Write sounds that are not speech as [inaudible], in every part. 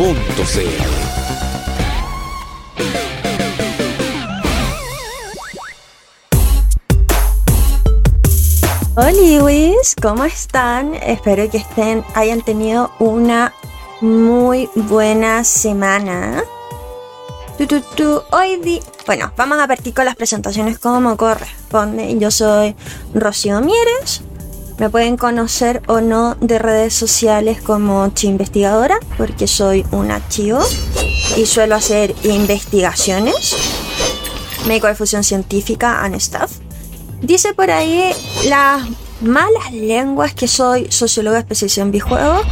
Radiodemente.cl Hola, ¿cómo están? Espero que estén, hayan tenido una muy buena semana. Hoy bueno, vamos a partir con las presentaciones como corresponde. Yo soy Rocío Mieres. Me pueden conocer o no de redes sociales como Chi Investigadora, porque soy una chivo y suelo hacer investigaciones. Médico de fusión científica and stuff. Dice por ahí las malas lenguas que soy socióloga especializada en videojuegos.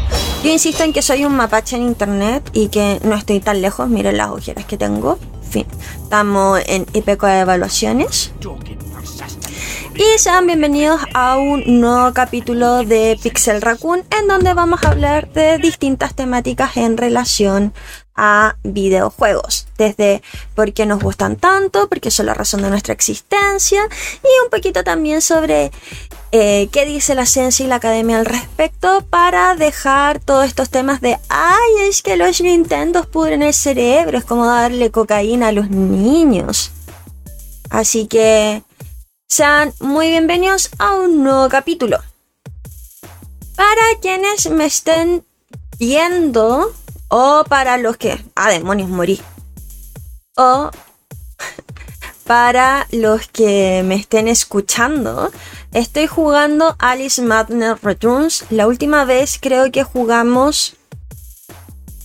Yo insisto en que soy un mapache en internet y que no estoy tan lejos. Miren las ojeras que tengo. En fin, estamos en IPECO de evaluaciones. Y sean bienvenidos a un nuevo capítulo de Pixel Raccoon en donde vamos a hablar de distintas temáticas en relación a videojuegos. Desde por qué nos gustan tanto, porque son la razón de nuestra existencia y un poquito también sobre eh, qué dice la ciencia y la academia al respecto para dejar todos estos temas de, ay, es que los Nintendos pudren el cerebro, es como darle cocaína a los niños. Así que sean muy bienvenidos a un nuevo capítulo. Para quienes me estén viendo o para los que... Ah, demonios, morí. O [laughs] para los que me estén escuchando, estoy jugando Alice Madness Returns. La última vez creo que jugamos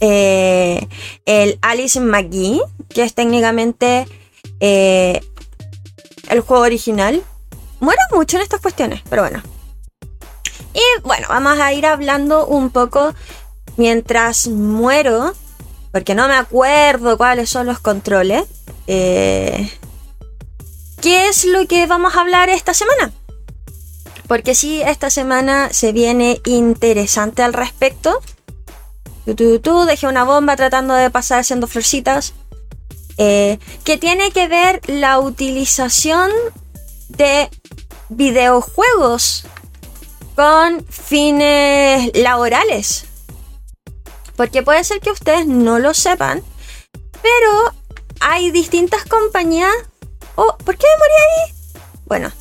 eh, el Alice McGee, que es técnicamente eh, el juego original. Muero mucho en estas cuestiones, pero bueno. Y bueno, vamos a ir hablando un poco mientras muero, porque no me acuerdo cuáles son los controles. Eh, ¿Qué es lo que vamos a hablar esta semana? Porque sí, esta semana se viene interesante al respecto. Tú, dejé una bomba tratando de pasar haciendo florcitas. Eh, que tiene que ver la utilización de videojuegos con fines laborales. Porque puede ser que ustedes no lo sepan, pero hay distintas compañías. Oh, ¿por qué me morí ahí? Bueno,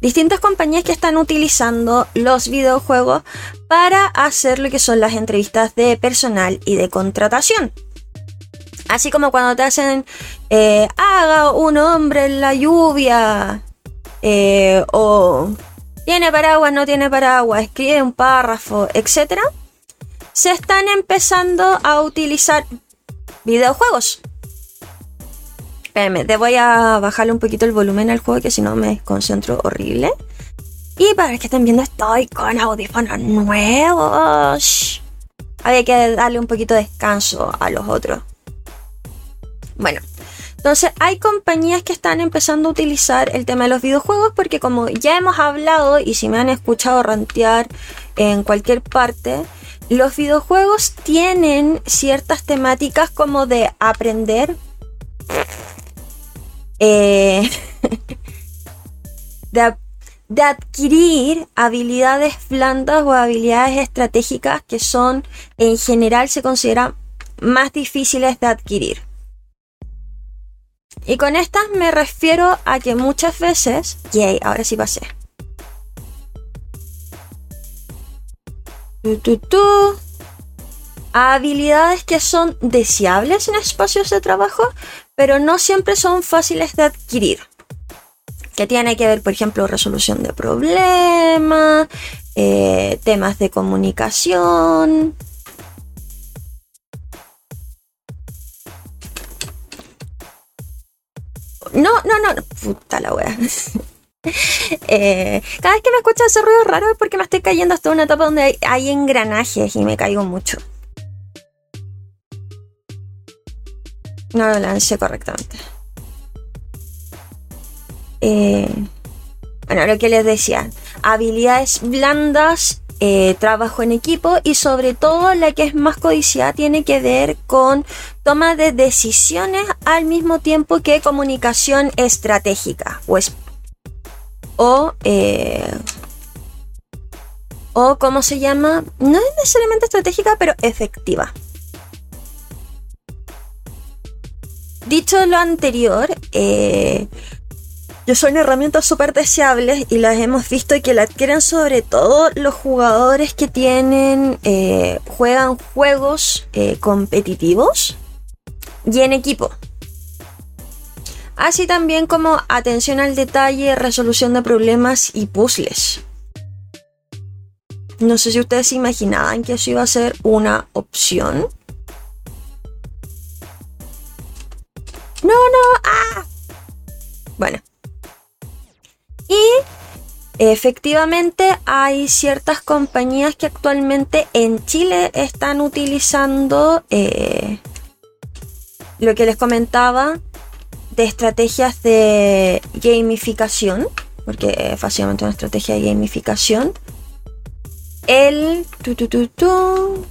distintas compañías que están utilizando los videojuegos para hacer lo que son las entrevistas de personal y de contratación. Así como cuando te hacen eh, haga un hombre en la lluvia eh, o tiene paraguas, no tiene paraguas, escribe un párrafo, etc. Se están empezando a utilizar videojuegos. Espérame, te voy a bajarle un poquito el volumen al juego que si no me concentro horrible. Y para que estén viendo, estoy con audífonos nuevos. Había que darle un poquito de descanso a los otros. Bueno, entonces hay compañías que están empezando a utilizar el tema de los videojuegos porque como ya hemos hablado y si me han escuchado rantear en cualquier parte, los videojuegos tienen ciertas temáticas como de aprender, eh, [laughs] de, de adquirir habilidades blandas o habilidades estratégicas que son en general se consideran más difíciles de adquirir. Y con estas me refiero a que muchas veces. Yay, ahora sí pasé. Tu, tu, tu. Habilidades que son deseables en espacios de trabajo, pero no siempre son fáciles de adquirir. Que tiene que ver, por ejemplo, resolución de problemas, eh, temas de comunicación, No, no, no, puta la wea. [laughs] Eh, cada vez que me escucha ese ruido raro es porque me estoy cayendo hasta una etapa donde hay, hay engranajes y me caigo mucho. No lo lancé correctamente. Eh, bueno, lo que les decía. Habilidades blandas, eh, trabajo en equipo y sobre todo la que es más codiciada tiene que ver con toma de decisiones al mismo tiempo que comunicación estratégica o, es- o, eh, o ¿cómo se llama? No es necesariamente estratégica, pero efectiva. Dicho lo anterior, eh, yo son herramientas súper deseables y las hemos visto que la adquieren sobre todo los jugadores que tienen, eh, juegan juegos eh, competitivos y en equipo. Así también como atención al detalle, resolución de problemas y puzzles. No sé si ustedes se imaginaban que eso iba a ser una opción. No, no, ah. Bueno. Y efectivamente hay ciertas compañías que actualmente en Chile están utilizando eh, lo que les comentaba de estrategias de gamificación, porque es básicamente una estrategia de gamificación. El... Tu.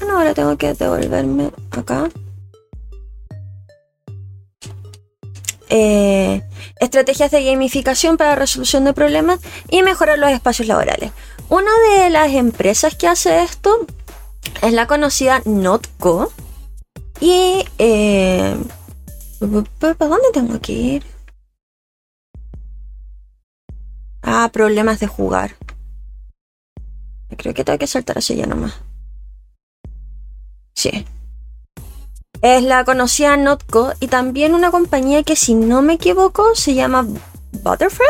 Ah, ahora tengo que devolverme acá. Eh, estrategias de gamificación para resolución de problemas y mejorar los espacios laborales. Una de las empresas que hace esto es la conocida Notco. Y... Eh, ¿Para dónde tengo que ir? Ah, problemas de jugar. Creo que tengo que saltar hacia allá nomás. Sí. Es la conocida Notco y también una compañía que si no me equivoco se llama Butterfly.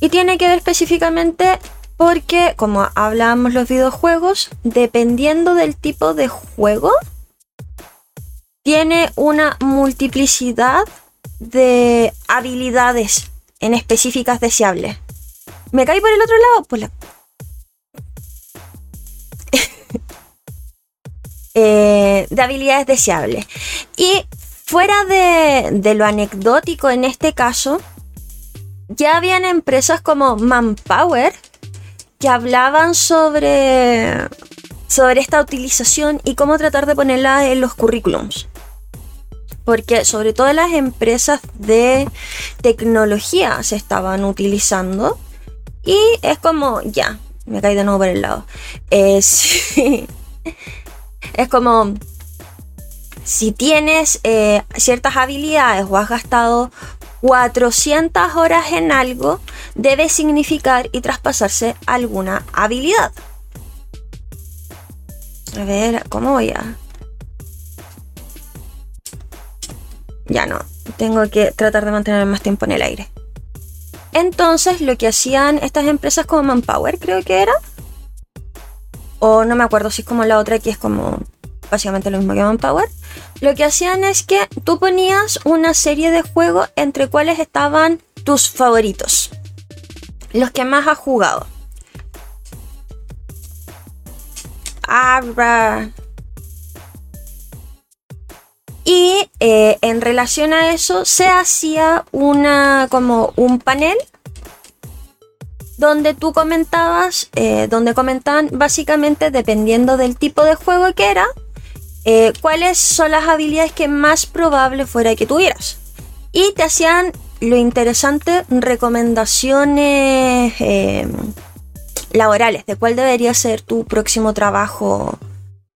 Y tiene que ver específicamente porque, como hablábamos los videojuegos, dependiendo del tipo de juego, tiene una multiplicidad de habilidades en específicas deseables. ¿Me caí por el otro lado? Pues la... eh, de habilidades deseables. Y fuera de, de lo anecdótico en este caso, ya habían empresas como Manpower que hablaban sobre, sobre esta utilización y cómo tratar de ponerla en los currículums. Porque sobre todo las empresas de tecnología se estaban utilizando. Y es como, ya, me caí de nuevo por el lado. [laughs] Sí. Es como, si tienes eh, ciertas habilidades o has gastado 400 horas en algo, debe significar y traspasarse alguna habilidad. A ver, ¿cómo voy a...? Ya no, tengo que tratar de mantener más tiempo en el aire. Entonces, lo que hacían estas empresas como Manpower, creo que era. O no me acuerdo si es como la otra que es como básicamente lo mismo que Manpower. Lo que hacían es que tú ponías una serie de juegos entre cuales estaban tus favoritos. Los que más has jugado. Arra. Y eh, en relación a eso se hacía una como un panel donde tú comentabas, eh, donde comentaban básicamente dependiendo del tipo de juego que era, eh, cuáles son las habilidades que más probable fuera que tuvieras. Y te hacían lo interesante, recomendaciones eh, laborales de cuál debería ser tu próximo trabajo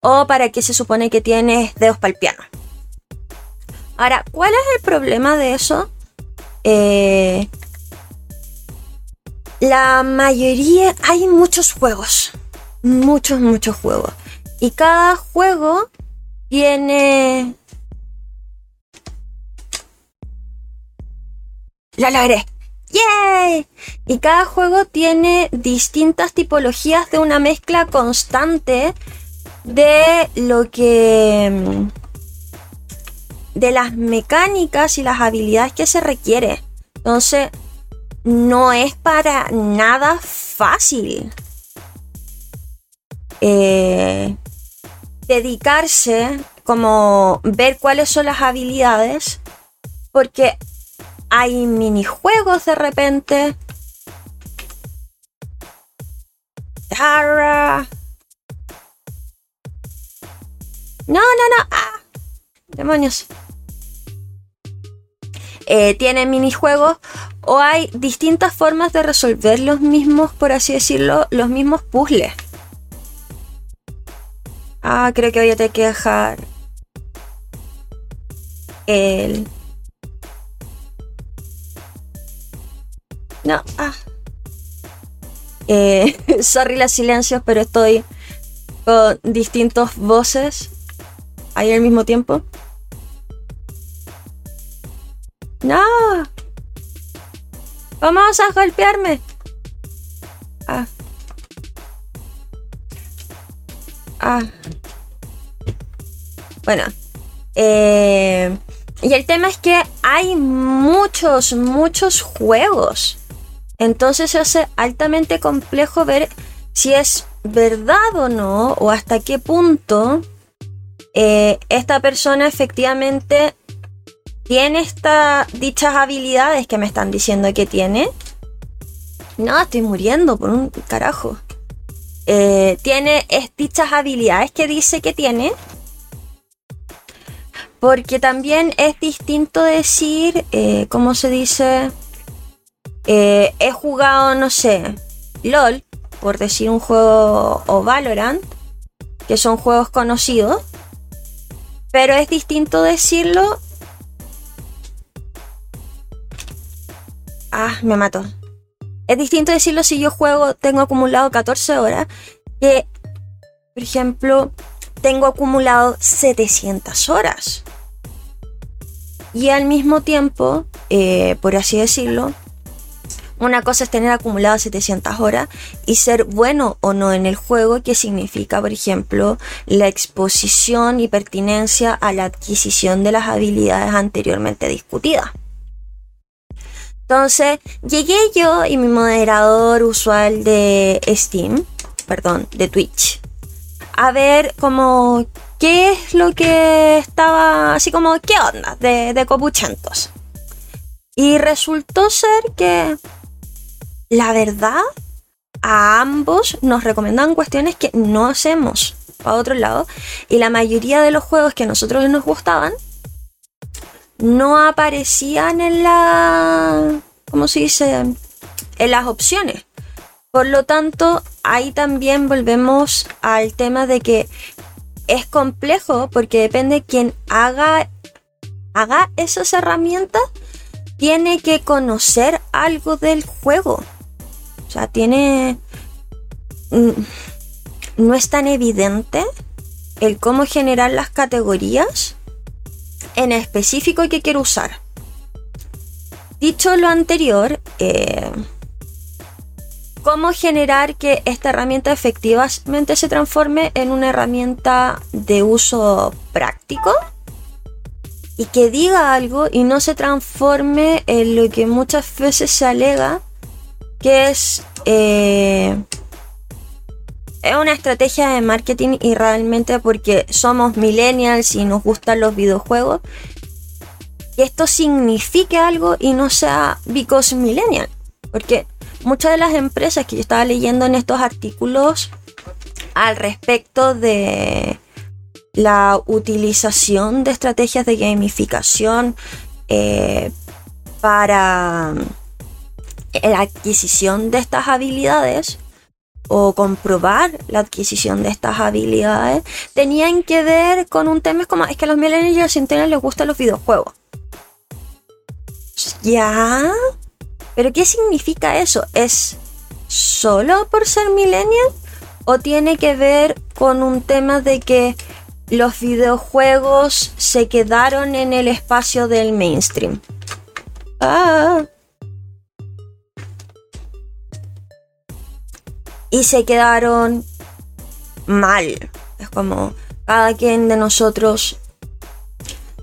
o para qué se supone que tienes dedos para el piano. Ahora, ¿cuál es el problema de eso? Eh, la mayoría, hay muchos juegos, muchos, muchos juegos. Y cada juego tiene... ¡La logré! ¡Yay! Y cada juego tiene distintas tipologías de una mezcla constante de lo que... de las mecánicas y las habilidades que se requiere. Entonces, no es para nada fácil. Eh, dedicarse como ver cuáles son las habilidades, porque hay minijuegos de repente. Tara. No, no, no. Ah, demonios. Eh, tiene minijuegos o hay distintas formas de resolver los mismos, por así decirlo, los mismos puzzles. Ah, creo que voy a tener que dejar el... No, ah. Eh, [laughs] sorry las silencios, pero estoy con distintos voces ahí al mismo tiempo. No. Vamos a golpearme. Ah. Ah. Bueno. Eh, y el tema es que hay muchos, muchos juegos. Entonces se hace altamente complejo ver si es verdad o no, o hasta qué punto eh, esta persona efectivamente tiene estas dichas habilidades que me están diciendo que tiene. No, estoy muriendo por un carajo. Eh, tiene dichas habilidades que dice que tiene. Porque también es distinto decir, eh, ¿cómo se dice? Eh, he jugado, no sé, LOL, por decir un juego, o Valorant, que son juegos conocidos. Pero es distinto decirlo Ah, me mato. Es distinto decirlo si yo juego, tengo acumulado 14 horas, que, por ejemplo, tengo acumulado 700 horas. Y al mismo tiempo, eh, por así decirlo, una cosa es tener acumulado 700 horas y ser bueno o no en el juego, que significa, por ejemplo, la exposición y pertinencia a la adquisición de las habilidades anteriormente discutidas. Entonces, llegué yo y mi moderador usual de Steam, perdón, de Twitch, a ver como qué es lo que estaba, así como, qué onda de, de copuchentos. Y resultó ser que, la verdad, a ambos nos recomendan cuestiones que no hacemos para otro lado. Y la mayoría de los juegos que a nosotros nos gustaban no aparecían en la. ¿Cómo se dice? En las opciones. Por lo tanto, ahí también volvemos al tema de que es complejo porque depende de quien haga, haga esas herramientas, tiene que conocer algo del juego. O sea, tiene... Mm, no es tan evidente el cómo generar las categorías en específico que quiero usar. Dicho lo anterior, eh, ¿cómo generar que esta herramienta efectivamente se transforme en una herramienta de uso práctico? Y que diga algo y no se transforme en lo que muchas veces se alega, que es eh, es una estrategia de marketing y realmente porque somos millennials y nos gustan los videojuegos, que esto signifique algo y no sea because millennial. Porque muchas de las empresas que yo estaba leyendo en estos artículos al respecto de la utilización de estrategias de gamificación eh, para la adquisición de estas habilidades o comprobar la adquisición de estas habilidades tenían que ver con un tema como es que a los millennials y les gustan los videojuegos. ¿Ya? ¿Pero qué significa eso? ¿Es solo por ser millennial? ¿O tiene que ver con un tema de que los videojuegos se quedaron en el espacio del mainstream? Ah. Y se quedaron mal. Es como cada quien de nosotros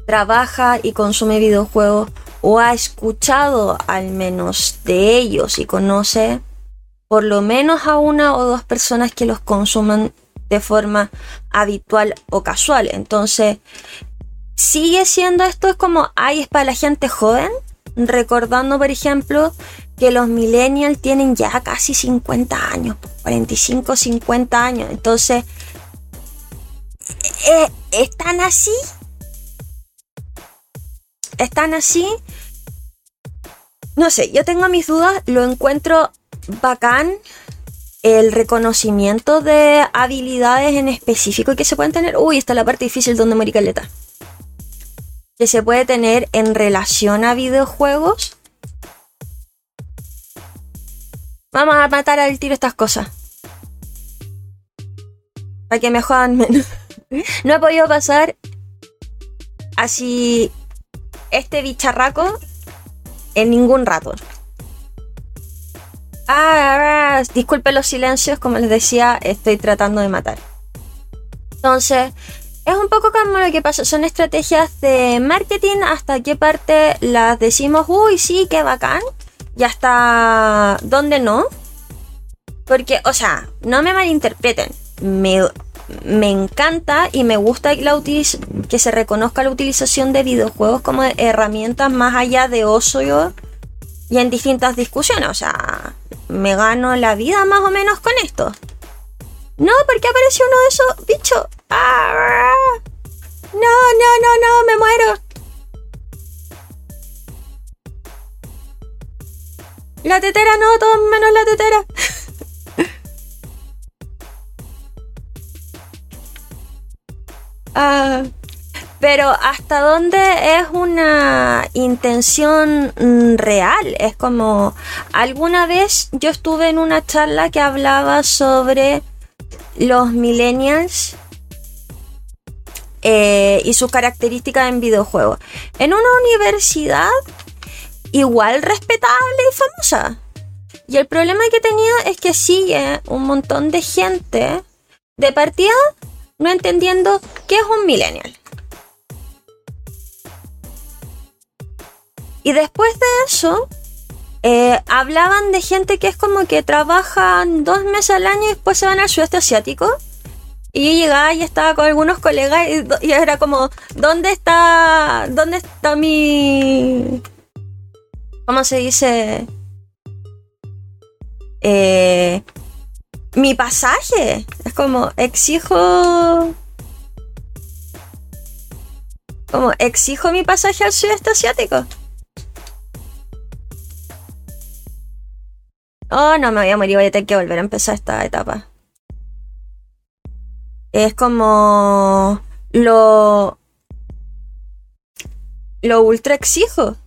trabaja y consume videojuegos o ha escuchado al menos de ellos y conoce por lo menos a una o dos personas que los consuman de forma habitual o casual. Entonces, sigue siendo esto es como, ay, es para la gente joven, recordando, por ejemplo, que los millennials tienen ya casi 50 años, 45, 50 años. Entonces, eh, ¿están así? ¿Están así? No sé, yo tengo mis dudas, lo encuentro bacán el reconocimiento de habilidades en específico que se pueden tener. Uy, está la parte difícil donde morí caleta. Que se puede tener en relación a videojuegos. Vamos a matar al tiro estas cosas. Para que me jodan menos. [laughs] no he podido pasar así este bicharraco en ningún rato. Ah, disculpen los silencios, como les decía, estoy tratando de matar. Entonces, es un poco como lo que pasa, son estrategias de marketing, hasta qué parte las decimos, uy, sí, qué bacán, y hasta dónde no. Porque, o sea, no me malinterpreten, me, me encanta y me gusta la que se reconozca la utilización de videojuegos como herramientas más allá de ocio y en distintas discusiones. O sea, me gano la vida más o menos con esto. No, porque apareció uno de esos bichos. ¡Ah! No, no, no, no, me muero. La tetera no, todo menos la tetera. [laughs] ah. Pero hasta dónde es una intención mm, real. Es como, alguna vez yo estuve en una charla que hablaba sobre los millennials eh, y sus características en videojuegos. En una universidad igual respetable y famosa. Y el problema que tenía es que sigue un montón de gente de partida no entendiendo qué es un millennial. Y después de eso, eh, hablaban de gente que es como que trabajan dos meses al año y después se van al sudeste asiático. Y yo llegaba y estaba con algunos colegas y, era como, ¿dónde está, dónde está mi, ¿cómo se dice? Eh, mi pasaje. Es como, exijo, como, exijo mi pasaje al sudeste asiático. Oh, no me voy a morir, voy a tener que volver a empezar esta etapa. Es como lo lo ultra exijo.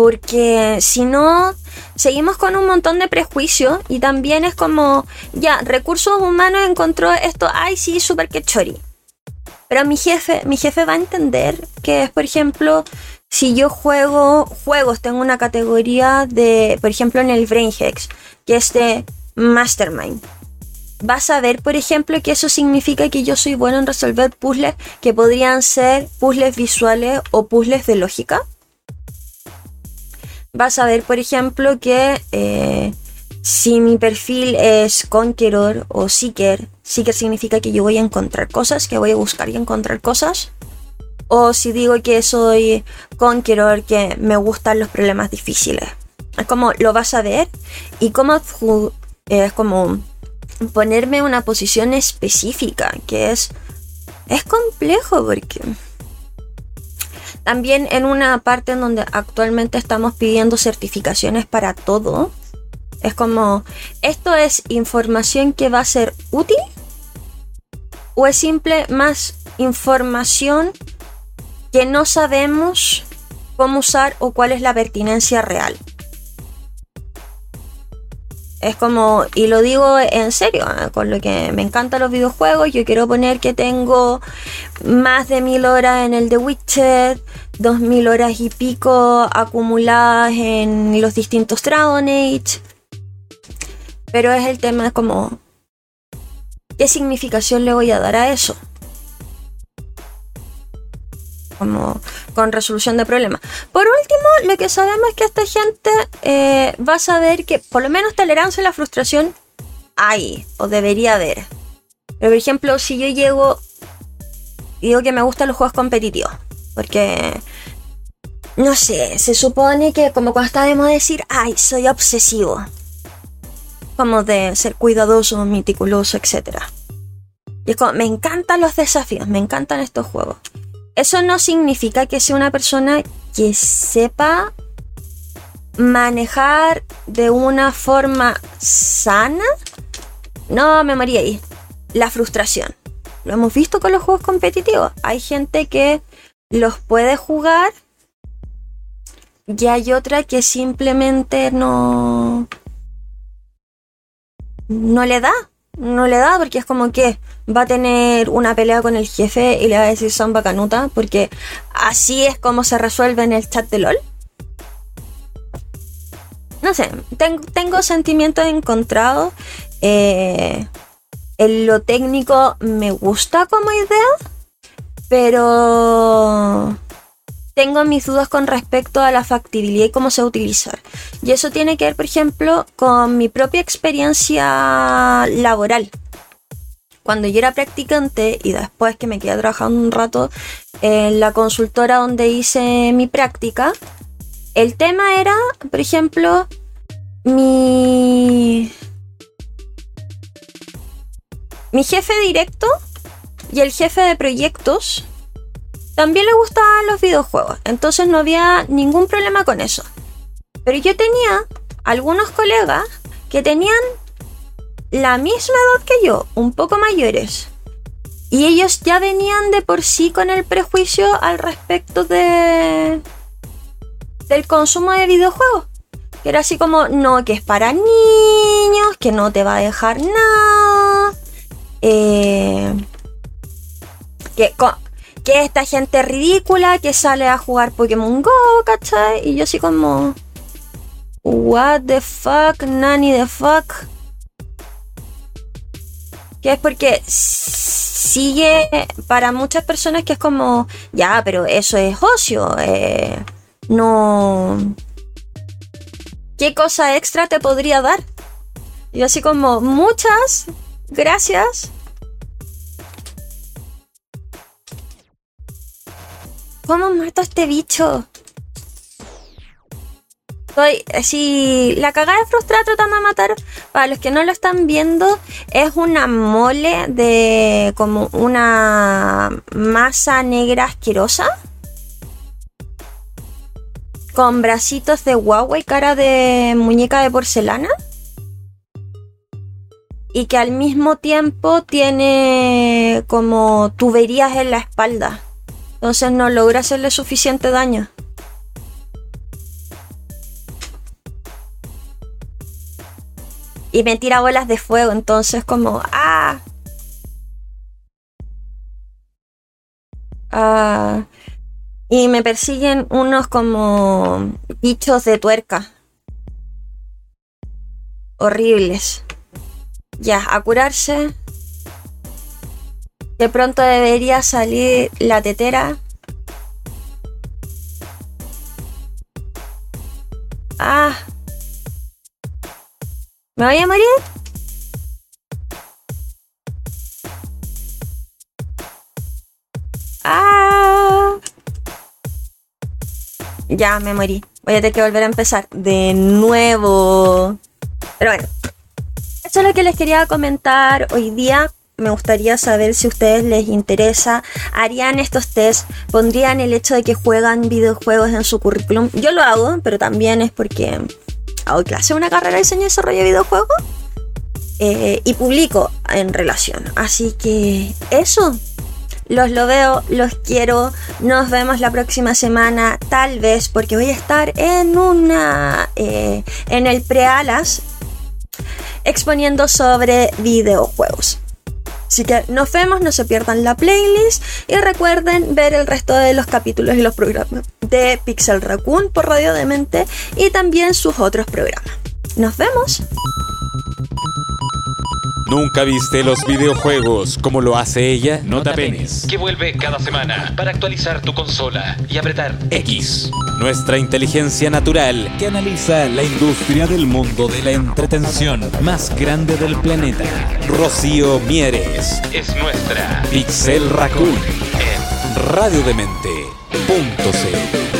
Porque si no, seguimos con un montón de prejuicios y también es como, ya, recursos humanos encontró esto, ay, sí, súper que chori. Pero mi jefe, mi jefe va a entender que es, por ejemplo, si yo juego juegos, tengo una categoría de, por ejemplo, en el Brain Hex, que es de Mastermind. Vas a ver, por ejemplo, que eso significa que yo soy bueno en resolver puzzles que podrían ser puzzles visuales o puzzles de lógica. Vas a ver, por ejemplo, que eh, si mi perfil es Conqueror o Seeker, Seeker significa que yo voy a encontrar cosas, que voy a buscar y encontrar cosas. O si digo que soy conqueror, que me gustan los problemas difíciles. Es como lo vas a ver y como es como ponerme una posición específica, que es es complejo porque también en una parte en donde actualmente estamos pidiendo certificaciones para todo, es como esto es información que va a ser útil o es simple más información que no sabemos cómo usar o cuál es la pertinencia real. Es como, y lo digo en serio, ¿eh? con lo que me encantan los videojuegos, yo quiero poner que tengo más de mil horas en el The Witcher, dos mil horas y pico acumuladas en los distintos Dragon Age. Pero es el tema como, ¿qué significación le voy a dar a eso? Como con resolución de problemas. Por último, lo que sabemos es que esta gente eh, va a saber que por lo menos tolerancia a la frustración hay o debería haber. Pero por ejemplo, si yo llego digo que me gustan los juegos competitivos, porque no sé, se supone que como cuando estábamos a decir, ay, soy obsesivo. Como de ser cuidadoso, meticuloso, etc. Y es como, me encantan los desafíos, me encantan estos juegos. Eso no significa que sea una persona que sepa manejar de una forma sana. No, me moría ahí. La frustración. Lo hemos visto con los juegos competitivos. Hay gente que los puede jugar y hay otra que simplemente no... No le da. No le da porque es como que va a tener una pelea con el jefe y le va a decir son bacanuta porque así es como se resuelve en el chat de LOL. No sé, tengo sentimientos encontrados. Eh, en lo técnico me gusta como idea, pero tengo mis dudas con respecto a la factibilidad y cómo se va a utilizar. Y eso tiene que ver, por ejemplo, con mi propia experiencia laboral. Cuando yo era practicante y después que me quedé trabajando un rato en la consultora donde hice mi práctica, el tema era, por ejemplo, mi mi jefe directo y el jefe de proyectos también le gustaban los videojuegos, entonces no había ningún problema con eso. Pero yo tenía algunos colegas que tenían la misma edad que yo, un poco mayores. Y ellos ya venían de por sí con el prejuicio al respecto de del consumo de videojuegos. Que era así como, no, que es para niños, que no te va a dejar nada, eh, que, esta gente ridícula que sale a jugar Pokémon Go, ¿cachai? Y yo así como... What the fuck, nani the fuck. Que es porque sigue para muchas personas que es como, ya, pero eso es ocio. Eh, no. ¿Qué cosa extra te podría dar? Y así como, muchas, Gracias. ¿Cómo mato a este bicho? Estoy así. La cagada de frustrar tratando de matar. Para los que no lo están viendo, es una mole de como una masa negra asquerosa. Con bracitos de guagua y cara de muñeca de porcelana y que al mismo tiempo tiene como tuberías en la espalda. Entonces no logra hacerle suficiente daño. Y me tira bolas de fuego, entonces como... ¡Ah! Ah. Y me persiguen unos como bichos de tuerca. Horribles. Ya, a curarse. De pronto debería salir la tetera. Ah. ¿Me voy a morir? Ah. Ya, me morí. Voy a tener que volver a empezar de nuevo. Pero bueno. Eso es lo que les quería comentar hoy día. Me gustaría saber si a ustedes les interesa. ¿Harían estos test? ¿Pondrían el hecho de que juegan videojuegos en su currículum? Yo lo hago, pero también es porque hago clase una carrera de diseño y desarrollo de videojuegos. Eh, y publico en relación. Así que eso. Los lo veo, los quiero. Nos vemos la próxima semana, tal vez, porque voy a estar en una. Eh, en el prealas exponiendo sobre videojuegos. Así que nos vemos, no se pierdan la playlist y recuerden ver el resto de los capítulos y los programas de Pixel Raccoon por Radio Demente y también sus otros programas. Nos vemos. ¿Nunca viste los videojuegos como lo hace ella? No te apenes. Que vuelve cada semana para actualizar tu consola y apretar X. Nuestra inteligencia natural que analiza la industria del mundo de la entretención más grande del planeta. Rocío Mieres. es nuestra Pixel Raccoon. En radiodemente.cl